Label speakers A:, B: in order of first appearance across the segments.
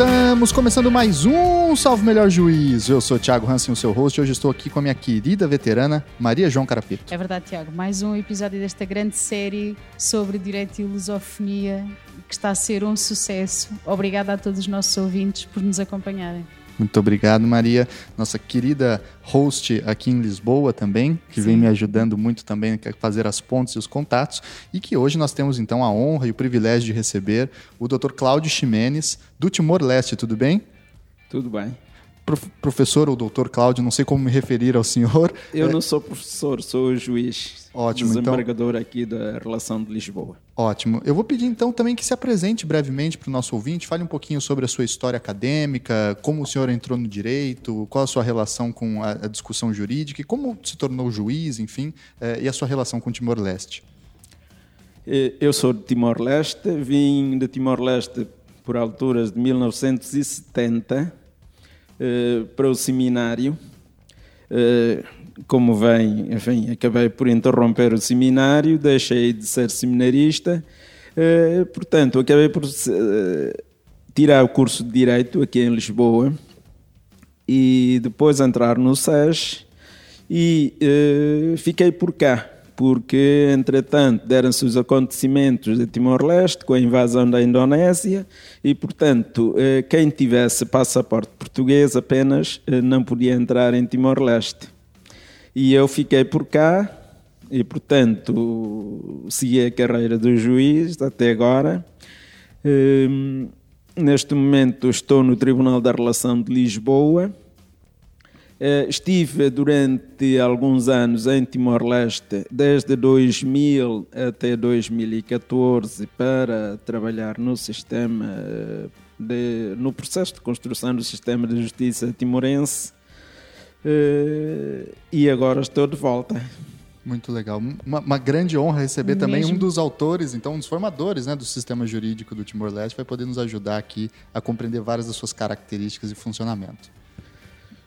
A: Estamos começando mais um Salve Melhor Juízo. Eu sou o Thiago Hansen, o seu host, e hoje estou aqui com a minha querida veterana Maria João Carapito.
B: É verdade, Tiago. Mais um episódio desta grande série sobre direito e lusofonia que está a ser um sucesso. Obrigada a todos os nossos ouvintes por nos acompanharem.
A: Muito obrigado, Maria. Nossa querida host aqui em Lisboa também, que Sim. vem me ajudando muito também a fazer as pontes e os contatos. E que hoje nós temos então a honra e o privilégio de receber o Dr. Cláudio Ximenes, do Timor-Leste. Tudo bem?
C: Tudo bem
A: professor ou doutor Cláudio, não sei como me referir ao senhor.
C: Eu é... não sou professor, sou juiz. Ótimo, então. desembargador então... aqui da relação de Lisboa.
A: Ótimo. Eu vou pedir então também que se apresente brevemente para o nosso ouvinte, fale um pouquinho sobre a sua história acadêmica, como o senhor entrou no direito, qual a sua relação com a, a discussão jurídica e como se tornou juiz, enfim, é, e a sua relação com Timor-Leste.
C: Eh, eu sou de Timor-Leste, vim de Timor-Leste por alturas de 1970 eh, para o seminário. Uh, como vem, enfim, acabei por interromper o seminário, deixei de ser seminarista, uh, portanto, acabei por tirar o curso de Direito aqui em Lisboa e depois entrar no SES e fiquei por cá porque, entretanto, deram-se os acontecimentos de Timor-Leste com a invasão da Indonésia e, portanto, eh, quem tivesse passaporte português apenas eh, não podia entrar em Timor-Leste. E eu fiquei por cá e, portanto, segui a carreira do juiz até agora. Ehm, neste momento estou no Tribunal da Relação de Lisboa estive durante alguns anos em Timor-Leste, desde 2000 até 2014, para trabalhar no sistema, de, no processo de construção do sistema de justiça timorense. Eh, e agora estou de volta.
A: Muito legal. Uma, uma grande honra receber Mesmo. também um dos autores, então um dos formadores né, do sistema jurídico do Timor-Leste, vai poder nos ajudar aqui a compreender várias das suas características e funcionamento.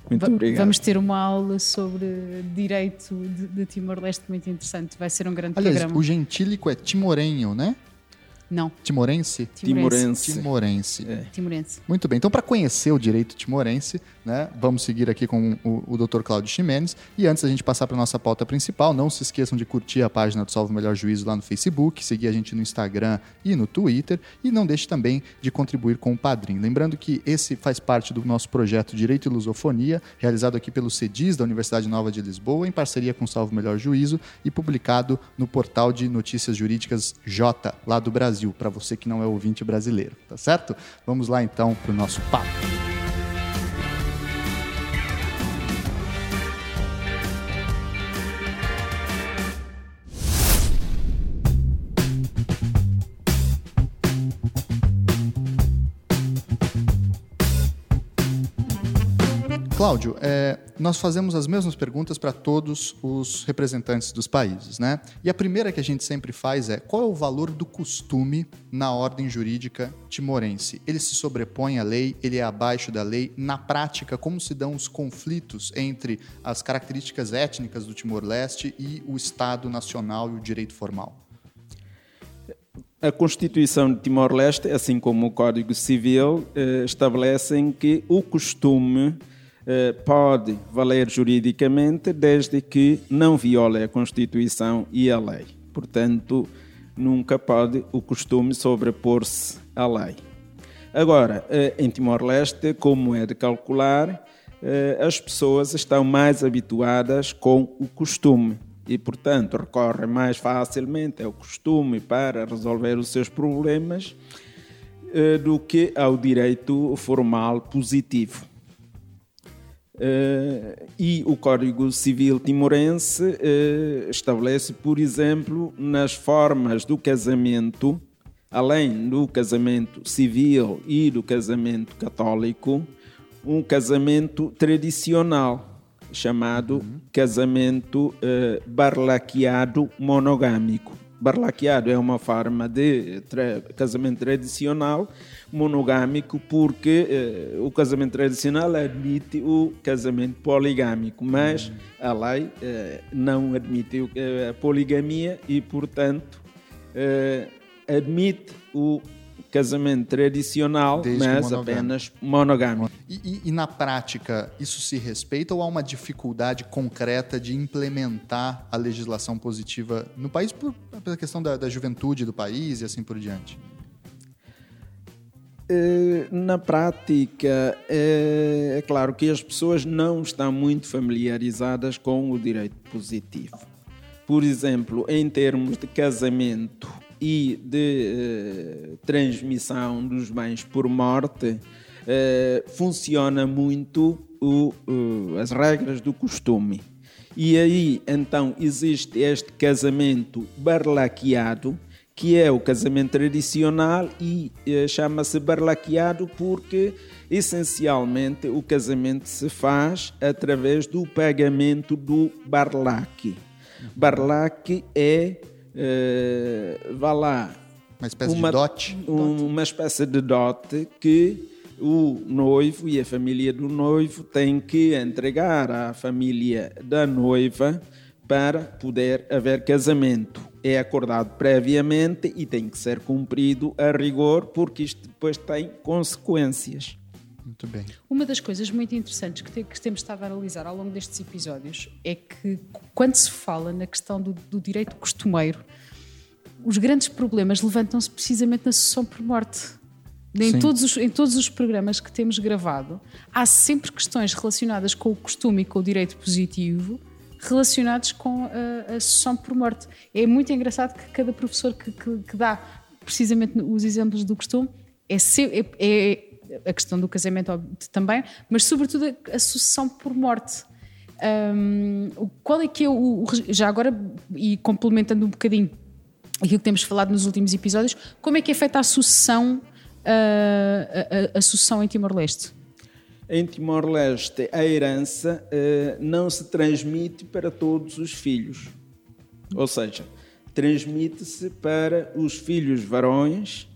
B: Muito obrigado. Vamos ter uma aula sobre direito de, de Timor-Leste muito interessante. Vai ser um grande
A: Aliás,
B: programa.
A: o gentílico é timorenho, né?
B: Não.
A: Timorense?
C: Timorense.
A: Timorense.
B: É. Timorense.
A: Muito bem. Então, para conhecer o direito timorense, né, vamos seguir aqui com o, o Dr. Cláudio Ximenes. E antes da gente passar para nossa pauta principal, não se esqueçam de curtir a página do Salve Melhor Juízo lá no Facebook, seguir a gente no Instagram e no Twitter. E não deixe também de contribuir com o Padrim. Lembrando que esse faz parte do nosso projeto Direito e Lusofonia, realizado aqui pelo CEDIS da Universidade Nova de Lisboa, em parceria com o Salve Melhor Juízo e publicado no portal de notícias jurídicas J, lá do Brasil. Brasil, para você que não é ouvinte brasileiro, tá certo? Vamos lá então para o nosso papo. Cláudio, é, nós fazemos as mesmas perguntas para todos os representantes dos países, né? E a primeira que a gente sempre faz é qual é o valor do costume na ordem jurídica timorense? Ele se sobrepõe à lei? Ele é abaixo da lei? Na prática, como se dão os conflitos entre as características étnicas do Timor-Leste e o Estado Nacional e o direito formal?
C: A Constituição de Timor-Leste, assim como o Código Civil, eh, estabelecem que o costume pode valer juridicamente desde que não viole a Constituição e a lei. Portanto, nunca pode o costume sobrepor-se à lei. Agora, eh, em Timor-Leste, como é de calcular, eh, as pessoas estão mais habituadas com o costume e, portanto, recorrem mais facilmente ao costume para resolver os seus problemas do que ao direito formal positivo. Uh, e o Código Civil Timorense uh, estabelece, por exemplo, nas formas do casamento, além do casamento civil e do casamento católico, um casamento tradicional chamado uhum. casamento uh, barlaqueado monogâmico. Barlaqueado é uma forma de tra casamento tradicional monogâmico porque eh, o casamento tradicional admite o casamento poligâmico, mas uhum. a lei eh, não admite a poligamia e, portanto, eh, admite o casamento tradicional,
A: Desde
C: mas
A: monogâmico.
C: apenas monogâmico.
A: E, e- e na prática, isso se respeita ou há uma dificuldade concreta de implementar a legislação positiva no país por, pela questão da, da juventude do país e assim por diante?
C: Eh, Na prática, eh, é claro que as pessoas não estão muito familiarizadas com o direito positivo. Por exemplo, em termos de casamento e de eh, transmissão dos bens por morte, funciona muito o- o- as regras do costume. E aí, então, existe este casamento barlaqueado, que é o casamento tradicional e eh, chama-se barlaqueado porque, essencialmente, o casamento se faz através do pagamento do barlaque. Barlaque é, eh, vá lá,
A: Uma espécie de dote?
C: um- uma espécie de dote que o noivo e a família do noivo têm que entregar à família da noiva para poder haver casamento. É acordado previamente e tem que ser cumprido a rigor, porque isto depois tem consequências.
A: Muito bem.
B: Uma das coisas muito interessantes que, te- que temos estado a analisar ao longo destes episódios é que, quando se fala na questão do, do direito costumeiro, os grandes problemas levantam-se precisamente na sucessão por morte. Em todos, os, em todos os programas que temos gravado, há sempre questões relacionadas com o costume e com o direito positivo relacionados com a, a sucessão por morte. É muito engraçado que cada professor que, que- que dá precisamente os exemplos do costume é, é- é a questão do casamento também, mas sobretudo a, a sucessão por morte. O- qual é que é o, o já agora e complementando um bocadinho aquilo que temos falado nos últimos episódios, como é que é feita a sucessão ah, a, a- a sucessão em Timor-Leste?
C: Em Timor-Leste, a herança eh, não se transmite para todos os filhos. Ou seja, transmite-se para os filhos varões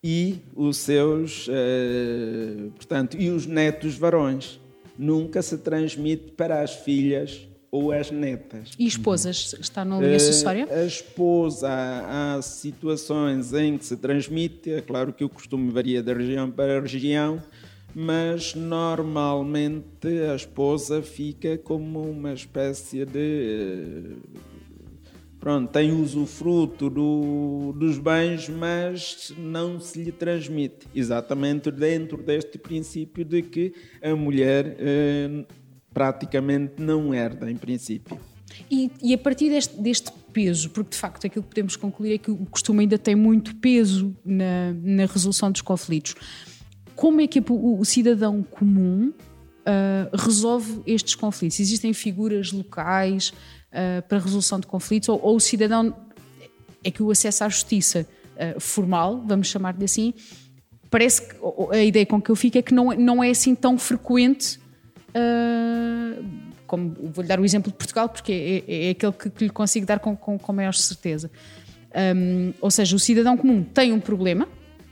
C: e os seus, eh, portanto, e os netos varões. Nunca se transmite para as filhas ou as netas.
B: E esposas? Está na linha sucessória?
C: Eh, A esposa, há, situações em que se transmite, é claro que o costume varia de região para região, mas normalmente a esposa fica como uma espécie de. Pronto, tem usufruto do, dos bens, mas não se lhe transmite. Exatamente dentro deste princípio de que a mulher eh, praticamente não herda, em princípio.
B: E, e a partir deste, deste peso, porque de facto aquilo que podemos concluir é que o costume ainda tem muito peso na, na resolução dos conflitos, como é que o, cidadão comum ah, resolve estes conflitos? Existem figuras locais ah, para resolução de conflitos ou, ou o cidadão é que o acesso à justiça ah, formal, vamos chamar-lhe assim, parece que a ideia com que eu fico é que não, não é assim tão frequente. como vou-lhe dar o exemplo de Portugal, porque é, é- é aquele que, que lhe consigo dar com, com, com maior certeza. Hum, ou seja, o cidadão comum tem um problema,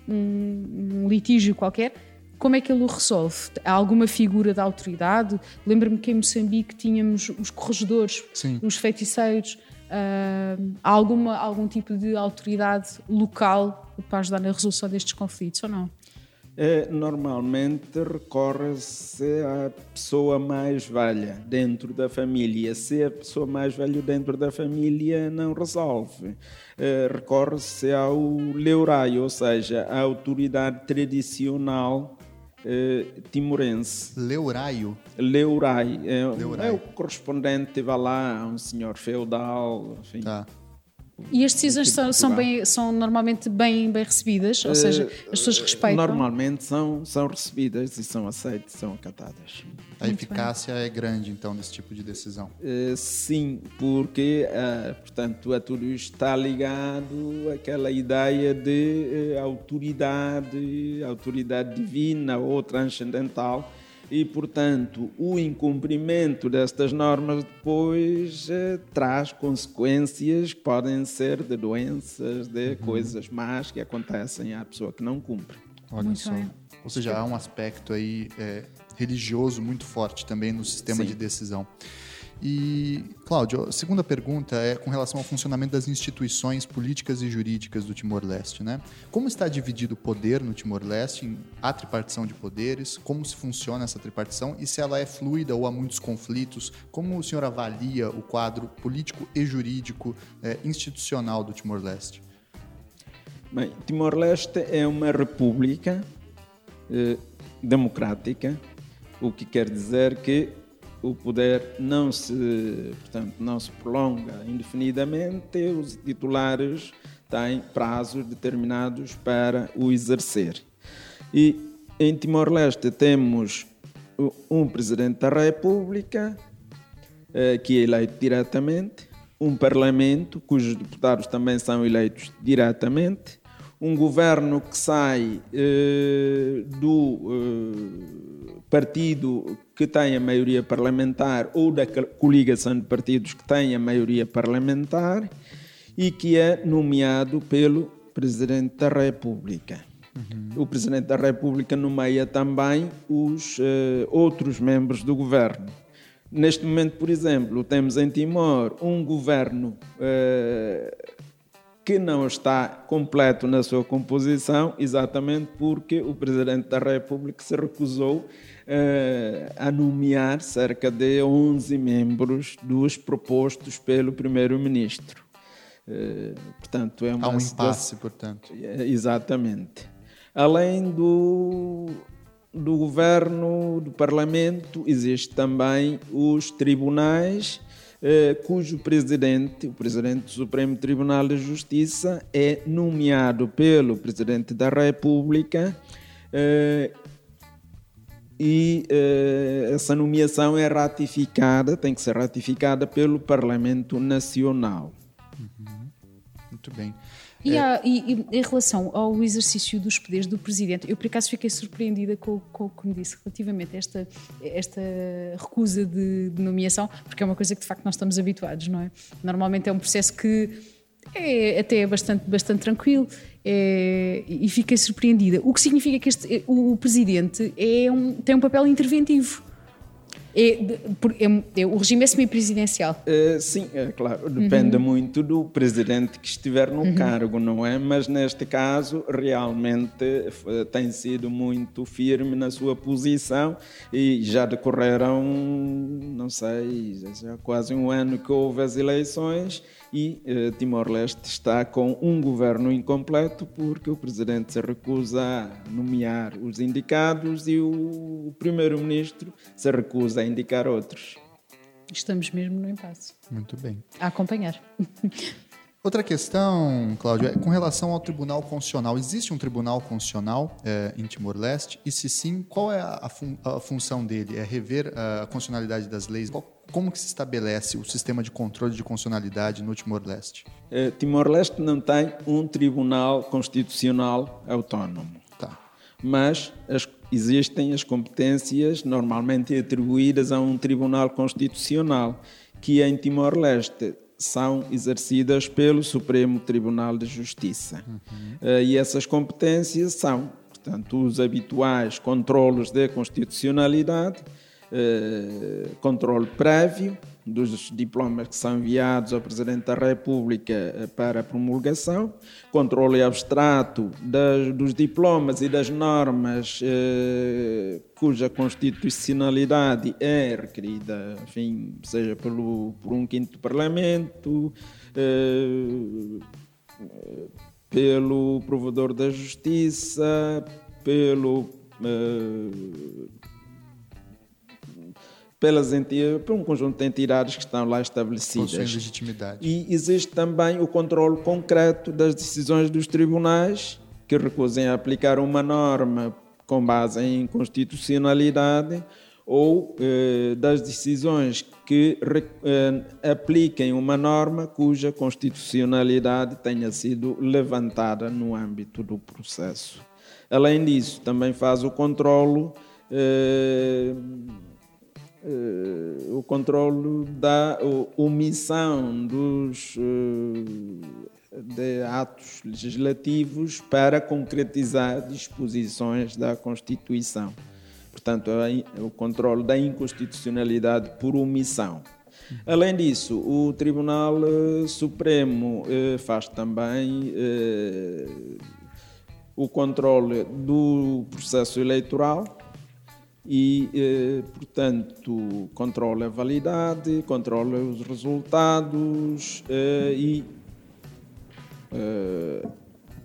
B: um, um litígio qualquer, como é que ele o resolve? Há alguma figura da autoridade? Lembro-me que em Moçambique tínhamos os corregedores,
A: Sim.
B: os feiticeiros. hum, há alguma, algum tipo de autoridade local para ajudar na resolução destes conflitos ou não?
C: Eh, Normalmente recorre-se à pessoa mais velha dentro da família. Se a pessoa mais velha dentro da família não resolve, eh, recorre-se ao leurai, ou seja, à autoridade tradicional eh, timorense.
A: Leuraio.
C: Leurai é,
A: Leurai.
C: é o correspondente, vá lá, um senhor feudal, enfim.
A: Tá.
B: E as decisões
C: Aqui de
B: são, bem, são normalmente bem, bem recebidas, ou seja, as pessoas respeitam.
C: Normalmente são, são recebidas e são aceitas, são acatadas.
A: A eficácia é grande, então, desse tipo de decisão.
C: Eh, Sim, porque, ah, portanto, a tudo isto está ligado àquela ideia de eh, autoridade, autoridade divina ou transcendental, e, portanto, o incumprimento destas normas depois eh, traz consequências que podem ser de doenças, de coisas más que acontecem à pessoa que não cumpre.
A: Olha
B: Muito
A: só.
B: bem.
A: Ou seja, há um aspecto aí é, religioso muito forte também no sistema
C: Sim.
A: de decisão. E, Cláudio, a segunda pergunta é com relação ao funcionamento das instituições políticas e jurídicas do Timor-Leste. Né? Como está dividido o poder no Timor-Leste? Há tripartição de poderes? Como se funciona essa tripartição? E se ela é fluida ou há muitos conflitos? Como o senhor avalia o quadro político e jurídico eh, institucional do Timor-Leste?
C: Bem, Timor-Leste é uma república eh, democrática, o que quer dizer que o poder não se, portanto, não se prolonga indefinidamente, os titulares têm prazos determinados para o exercer. E em Timor-Leste temos um presidente da República, eh, que é eleito diretamente, um parlamento, cujos deputados também são eleitos diretamente, um governo que sai eh, do eh, partido que tem a maioria parlamentar ou da coligação de partidos que tem a maioria parlamentar e que é nomeado pelo Presidente da República. Uhum. O Presidente da República nomeia também os uh, outros membros do governo. Neste momento, por exemplo, temos em Timor um governo uh, que não está completo na sua composição, exatamente porque o Presidente da República se recusou uh, a nomear cerca de 11 membros dos propostos pelo Primeiro-Ministro. Uh, portanto, é uma
A: Há um impasse, portanto.
C: É, exatamente. Além do, do governo, do parlamento, existe também os tribunais eh, cujo presidente, o presidente do Supremo Tribunal de Justiça, é nomeado pelo presidente da República eh, e eh, essa nomeação é ratificada, tem que ser ratificada pelo Parlamento Nacional.
A: Uhum. Muito bem.
B: E, é. há, e, e, em relação ao exercício dos poderes do Presidente, eu por acaso fiquei surpreendida com, com o que me disse relativamente a esta, esta recusa de, de, nomeação, porque é uma coisa que de facto nós estamos habituados, não é? Normalmente é um processo que é até bastante, bastante tranquilo é, e fiquei surpreendida. O que significa que este, o, o Presidente é um, tem um papel interventivo. É, é, é, o regime é semi-presidencial?
C: Uh, sim, é claro. Depende uhum. muito do presidente que estiver no uhum. cargo, não é? Mas neste caso, realmente tem sido muito firme na sua posição e já decorreram, não sei, já quase um ano que houve as eleições e eh, Timor-Leste está com um governo incompleto porque o presidente se recusa a nomear os indicados e o primeiro-ministro se recusa a indicar outros.
B: Estamos mesmo no impasse.
A: Muito bem.
B: A acompanhar.
A: Outra questão, Cláudio, é com relação ao Tribunal Constitucional. Existe um Tribunal Constitucional é, em Timor-Leste? E se sim, qual é a, fun a, função dele? É rever a constitucionalidade das leis? Como que se estabelece o sistema de controle de constitucionalidade no Timor-Leste?
C: É, Timor-Leste não tem um Tribunal Constitucional autónomo.
A: Tá.
C: Mas as, existem as competências normalmente atribuídas a um Tribunal Constitucional, que em Timor-Leste são exercidas pelo Supremo Tribunal de Justiça. Uhum. E essas competências são, portanto, os habituais controlos de constitucionalidade, eh, controle prévio dos diplomas que são enviados ao Presidente da República eh, para promulgação, controle abstrato das, dos diplomas e das normas eh, cuja constitucionalidade é requerida, enfim, seja pelo, por um quinto Parlamento, eh, pelo provedor da Justiça, pelo eh, pelas por um conjunto de entidades que estão lá estabelecidas.
A: Com legitimidade.
C: E existe também o controle concreto das decisões dos tribunais que recusem a aplicar uma norma com base em constitucionalidade ou eh, das decisões que eh, apliquem uma norma cuja constitucionalidade tenha sido levantada no âmbito do processo. Além disso, também faz o controlo eh, o controle da omissão dos uh, de atos legislativos para concretizar disposições da Constituição. Portanto, o controle da inconstitucionalidade por omissão. Além disso, o Tribunal uh, Supremo faz também o controle do processo eleitoral e, portanto, controla a validade, controla os resultados e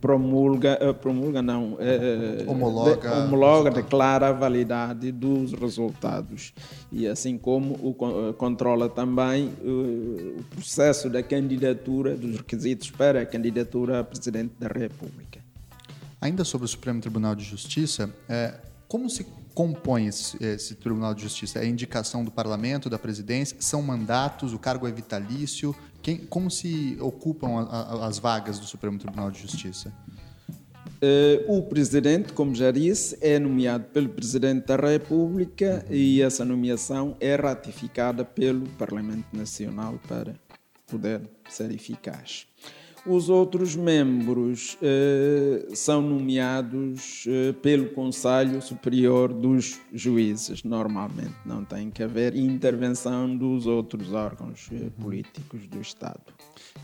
C: promulga, eh, promulga não,
A: é, homologa,
C: de, homologa declara a validade dos resultados e assim como o, controla também o, processo da candidatura, dos requisitos para a candidatura a Presidente da República.
A: Ainda sobre o Supremo Tribunal de Justiça, como se compõe esse, esse, Tribunal de Justiça? É indicação do Parlamento, da Presidência? São mandatos? O cargo é vitalício? Quem, como se ocupam a, a, as vagas do Supremo Tribunal de Justiça?
C: Uh, o presidente, como já disse, é nomeado pelo presidente da República uhum. e essa nomeação é ratificada pelo Parlamento Nacional para poder ser eficaz. Os outros membros eh, são nomeados eh, pelo Conselho Superior dos Juízes, normalmente. Não tem que haver intervenção dos outros órgãos eh, políticos do Estado.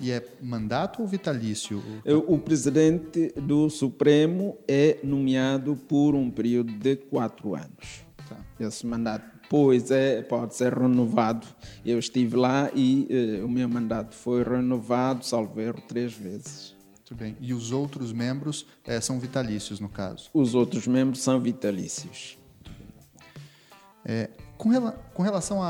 A: E é mandato ou vitalício?
C: O, o presidente do Supremo é nomeado por um período de quatro anos. Tá. Esse mandato Pois é, pode ser renovado. Eu estive lá e uh, o meu mandato foi renovado, salvo erro, três vezes.
A: Muito bem. E os outros membros é, são vitalícios, no caso?
C: Os outros membros são vitalícios.
A: É, com, rela com, relação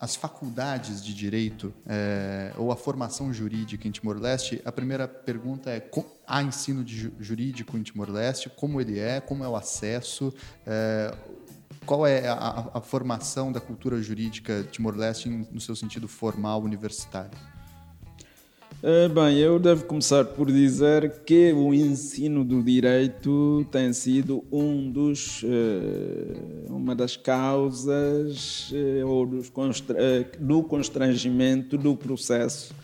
A: as faculdades de direito é, ou a formação jurídica em Timor-Leste, a primeira pergunta é: há ensino de jurídico em Timor-Leste? Como ele é? Como é o acesso? É, qual é a, a formação da cultura jurídica Timor-Leste no seu sentido formal universitário?
C: Uh, bem, eu devo começar por dizer que o ensino do direito tem sido um dos, uh, uma das causas uh, ou dos constra do constrangimento do processo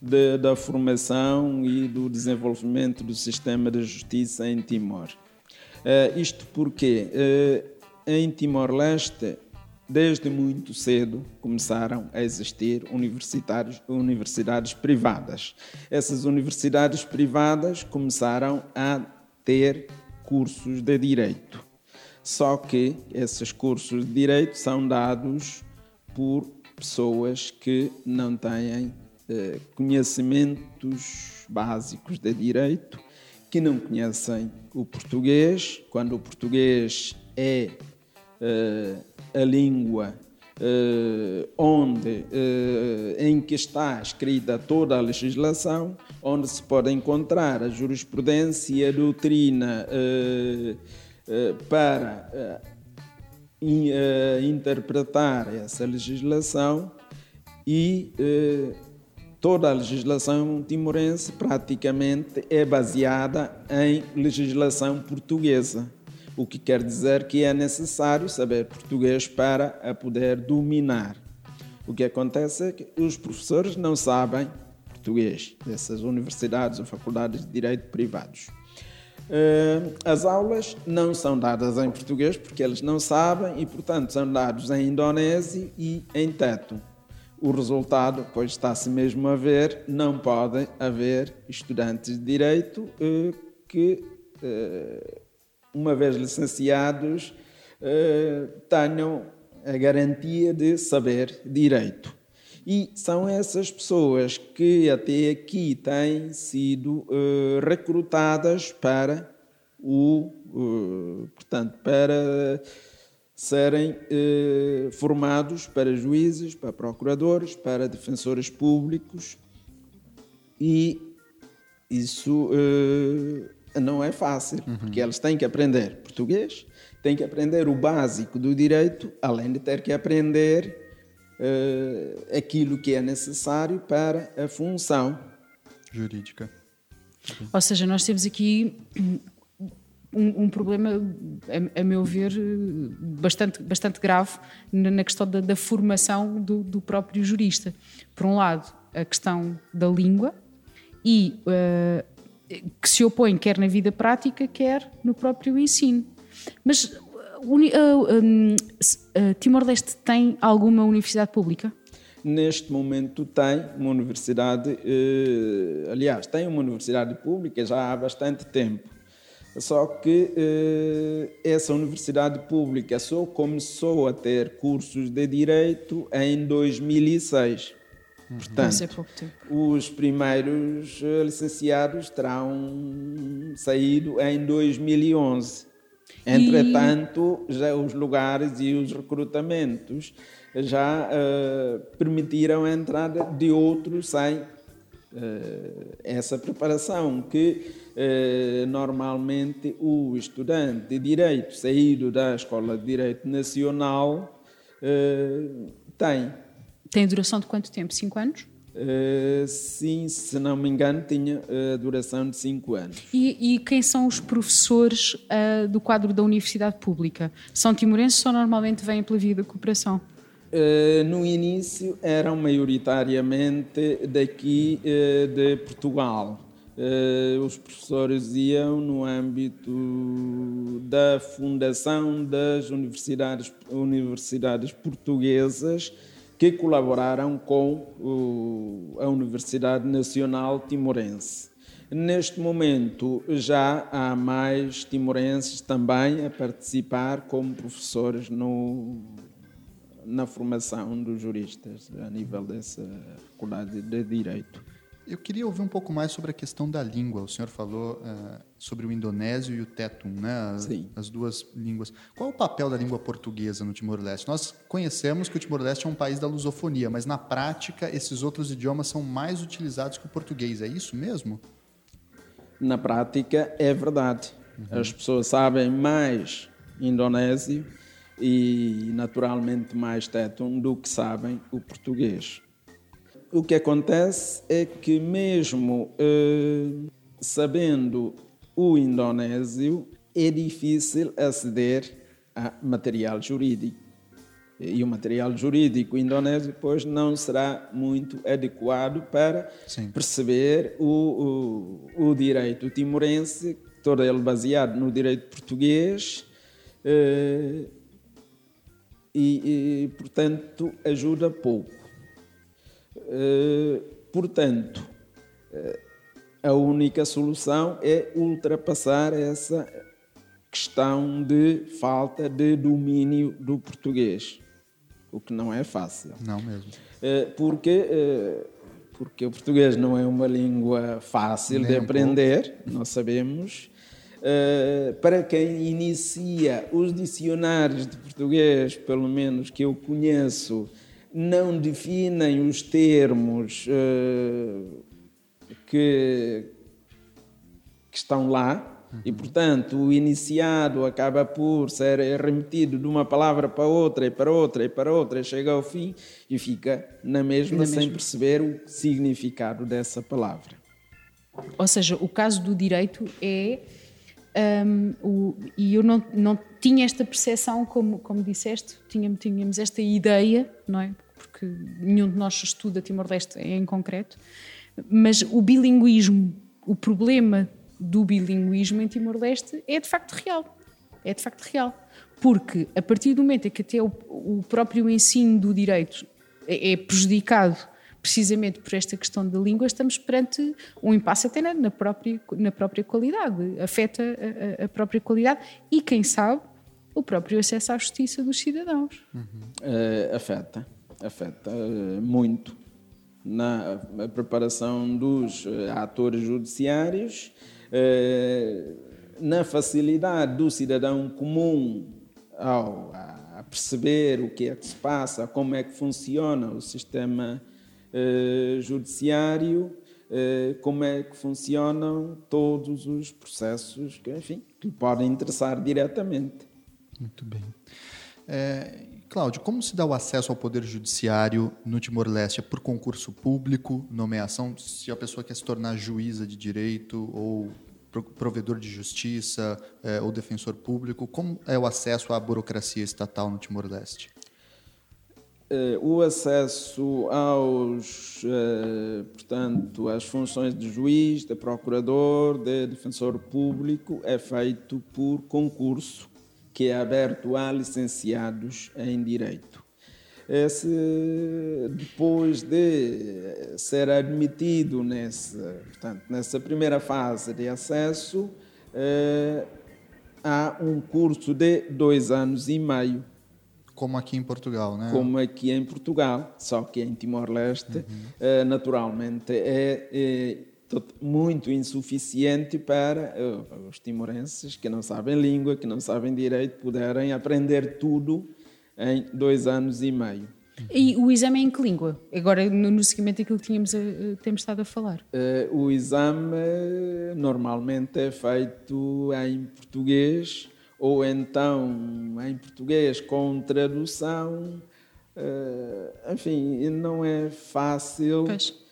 C: de, da formação e do desenvolvimento do sistema de justiça em Timor. isto porque em Timor-Leste, desde muito cedo, começaram a existir universidades privadas. Essas universidades privadas começaram a ter cursos de direito. Só que esses cursos de direito são dados por pessoas que não têm eh, conhecimentos básicos de direito, que não conhecem o português. Quando o português é a língua uh, onde, uh, em que está escrita toda a legislação, onde se pode encontrar a jurisprudência e a doutrina para in, interpretar essa legislação e toda a legislação timorense praticamente é baseada em legislação portuguesa o que quer dizer que é necessário saber português para a poder dominar. O que acontece é que os professores não sabem português dessas universidades ou faculdades de direito privados. Eh, as aulas não são dadas em português porque eles não sabem e, portanto, são dados em indonésio e em teto. O resultado, pois está-se mesmo a ver, não pode haver estudantes de direito eh, que eh, uma vez licenciados, eh, tenham a garantia de saber direito. E são essas pessoas que até aqui têm sido eh, recrutadas para o, eh, portanto, para serem formados para juízes, para procuradores, para defensores públicos e isso não é fácil, uhum. porque eles têm que aprender português, têm que aprender o básico do direito, além de ter que aprender uh, aquilo que é necessário para a função
A: jurídica.
B: Ou seja, nós temos aqui um, um problema, a, a, meu ver, bastante, bastante grave na questão da, da formação do, do, próprio jurista. Por um lado, a questão da língua e uh, que se opõe quer na vida prática, quer no próprio ensino. Mas uh, uh, uh, Timor-Leste tem alguma universidade pública?
C: neste momento tem uma universidade, aliás, tem uma universidade pública já há bastante tempo. Só que essa universidade pública só começou a ter cursos de direito em 2006.
B: Uhum.
C: Portanto, os primeiros eh, licenciados terão saído em 2011. Entretanto, já os lugares e os recrutamentos já uh, permitiram a entrada de outros sem uh, essa preparação que uh, normalmente o estudante de direito saído da Escola de Direito Nacional tem.
B: Tem duração de quanto tempo? Cinco anos?
C: Uh, sim, se não me engano, tinha uh, duração de 5 anos.
B: E, e, quem são os professores uh, do quadro da Universidade Pública? São timorenses ou normalmente vêm pela via da cooperação?
C: no início eram maioritariamente daqui de Portugal. os professores iam no âmbito da fundação das universidades, universidades portuguesas que colaboraram com a Universidade Nacional Timorense. Neste momento já há mais timorenses também a participar como professores no, na formação dos juristas a nível dessa faculdade de Direito.
A: Eu queria ouvir um pouco mais sobre a questão da língua. O senhor falou uh, sobre o indonésio e o tetum, né? As,
C: Sim.
A: as duas línguas. Qual é o papel da língua portuguesa no Timor-Leste? Nós conhecemos que o Timor-Leste é um país da lusofonia, mas na prática esses outros idiomas são mais utilizados que o português. É isso mesmo?
C: Na prática é verdade. Uhum. As pessoas sabem mais indonésio e naturalmente mais tetum do que sabem o português o que acontece é que, mesmo uh, sabendo o indonésio, é difícil aceder a material jurídico. E o material jurídico indonésio, pois, não será muito adequado para Sim. perceber o, o, o, direito timorense, todo ele baseado no direito português, uh, e, e, portanto, ajuda pouco. Eh, portanto, eh, a única solução é ultrapassar essa questão de falta de domínio do português, o que não é fácil.
A: Não mesmo.
C: Eh, porque, porque o português não é uma língua fácil Nem de aprender, um nós sabemos. Para quem inicia os dicionários de português, pelo menos que eu conheço, não definem os termos uh, que, que, estão lá e, portanto, o iniciado acaba por ser remetido de uma palavra para outra e para outra e para outra, e chega ao fim e fica na mesma na sem mesma. perceber o significado dessa palavra.
B: Ou seja, o caso do direito é. Um, o, e eu não, não tinha esta percepção, como, como disseste, tínhamos, tínhamos esta ideia, não é? Porque nenhum de nós estuda Timor-Leste em concreto, mas o bilinguismo, o problema do bilinguismo em Timor-Leste é de facto real. É de facto real. Porque a partir do momento em que até o, o próprio ensino do direito é, é prejudicado precisamente por esta questão da língua, estamos perante um impasse até na, na própria, na própria qualidade, afeta a, a, própria qualidade e, quem sabe, o próprio acesso à justiça dos cidadãos.
C: Uhum. Uh, afeta afeta eh, muito na preparação dos eh, atores judiciários, eh, na facilidade do cidadão comum ao a perceber o que é que se passa, como é que funciona o sistema judiciário, como é que funcionam todos os processos que, enfim, que podem interessar diretamente.
A: Muito bem. É, Cláudio, como se dá o acesso ao Poder Judiciário no Timor-Leste? É por concurso público, nomeação? Se a pessoa quer se tornar juíza de direito ou provedor de justiça é, ou defensor público, como é o acesso à burocracia estatal no Timor-Leste?
C: É, o acesso aos, é, portanto, às funções de juiz, de procurador, de defensor público é feito por concurso que é aberto a licenciados em Direito. esse, depois de ser admitido nessa, portanto, nessa primeira fase de acesso, eh, há um curso de dois anos e meio.
A: Como aqui em Portugal, né?
C: Como aqui em Portugal, só que em Timor-Leste, uhum. eh, naturalmente, é, é muito insuficiente para uh, os timorenses que não sabem língua, que não sabem direito, puderem aprender tudo em dois anos e meio.
B: E o exame é em que língua? Agora, no, seguimento daquilo que tínhamos, uh, temos estado a falar.
C: Uh, o exame normalmente é feito em português ou então em português com tradução. enfim, não é fácil. Pois eh,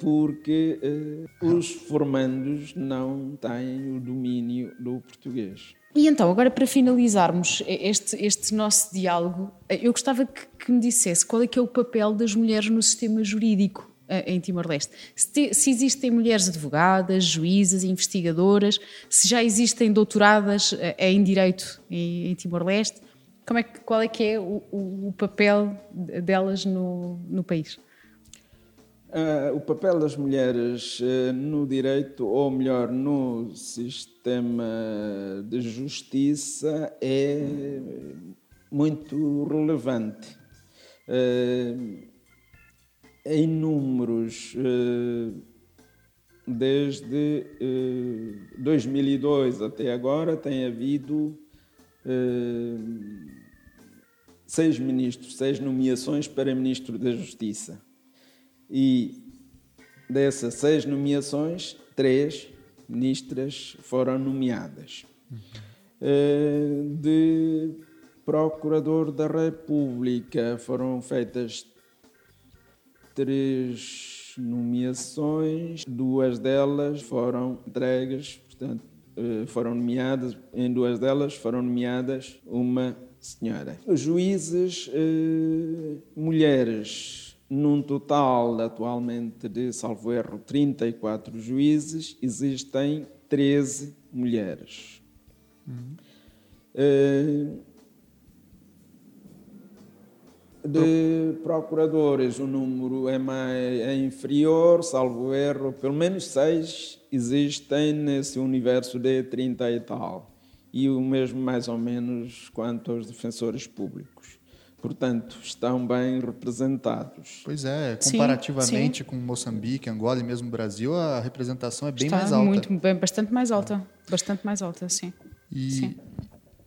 C: porque eh, os formandos não têm o domínio do português.
B: E então, agora para finalizarmos este, este nosso diálogo, eh, eu gostava que, que, me dissesse qual é que é o papel das mulheres no sistema jurídico em Timor-Leste. Se, se, existem mulheres advogadas, juízas, investigadoras, se já existem doutoradas em Direito em, em Timor-Leste, é qual é que é o, o papel delas no, no país?
C: Uh, o papel das mulheres uh, no direito, ou melhor, no sistema de justiça, é muito relevante. Uh, em números, desde 2002 até agora, tem havido seis ministros, seis nomeações para ministro da Justiça e dessas seis nomeações, três ministras foram nomeadas. Uhum. De Procurador da República foram feitas três nomeações, duas delas foram entregues, portanto, eh, foram nomeadas, em duas delas foram nomeadas uma senhora. Juízes, eh, mulheres, num total atualmente de, salvo erro, 34 juízes, existem 13 mulheres. Uhum. De procuradores, o número é, mais, é inferior, salvo erro, pelo menos seis existem nesse universo de 30 e tal. E o mesmo, mais ou menos, quanto aos defensores públicos portanto, estão bem representados.
A: Pois é, comparativamente sim, sim. com Moçambique, Angola e mesmo Brasil, a representação é bem
B: Está
A: mais alta.
B: Muito, bem, bastante mais alta, bastante mais alta, sim.
A: E,
B: sim.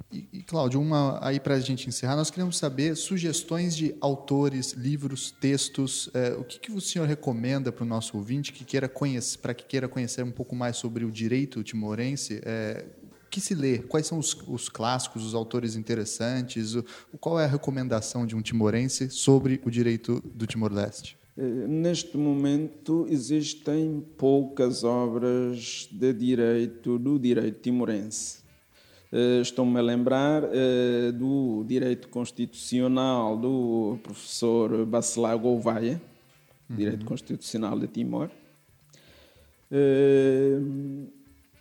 A: e, e Cláudio, uma aí para a gente encerrar, nós queremos saber sugestões de autores, livros, textos. É, o que, que o senhor recomenda para o nosso ouvinte que queira conhecer, para que queira conhecer um pouco mais sobre o direito timorense? É, que se lê? Quais são os, os clássicos, os autores interessantes? O, qual é a recomendação de um timorense sobre o direito do Timor-Leste?
C: Eh, neste momento existem poucas obras de direito do direito timorense. Eh, estou-me a lembrar eh, do direito constitucional do professor Bacelar Gouveia, uhum. direito constitucional de Timor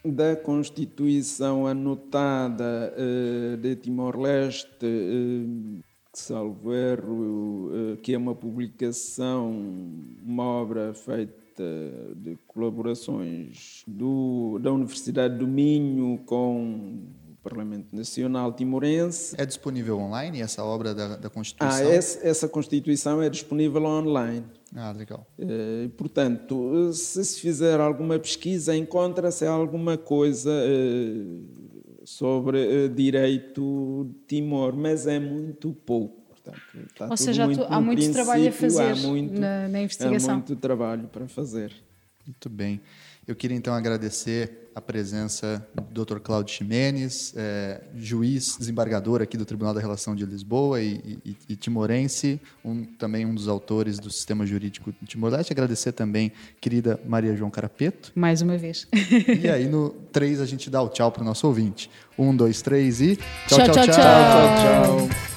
C: da Constituição anotada uh, de Timor-Leste, uh, salvo erro, uh, que é uma publicação, uma obra feita de colaborações do, da Universidade do Minho com o Parlamento Nacional Timorense.
A: É disponível online essa obra da, da Constituição? Ah,
C: essa, essa Constituição é disponível online.
A: Ah, legal.
C: Uh, portanto, se se fizer alguma pesquisa, encontra-se alguma coisa uh, sobre uh, direito de Timor, mas é muito pouco.
B: Portanto, Ou seja, muito há muito trabalho a fazer muito, na, na investigação.
C: Há muito trabalho para fazer.
A: Muito bem. Eu queria então agradecer a presença do Dr. Cláudio Ximenes, é, juiz desembargador aqui do Tribunal da Relação de Lisboa e, e, e timorense, um, também um dos autores do sistema jurídico de Timor-Leste. Agradecer também querida Maria João Carapeto.
B: Mais uma vez.
A: E aí no 3 a gente dá o tchau para o nosso ouvinte. Um, dois, três e
B: tchau, tchau, tchau. tchau, tchau. tchau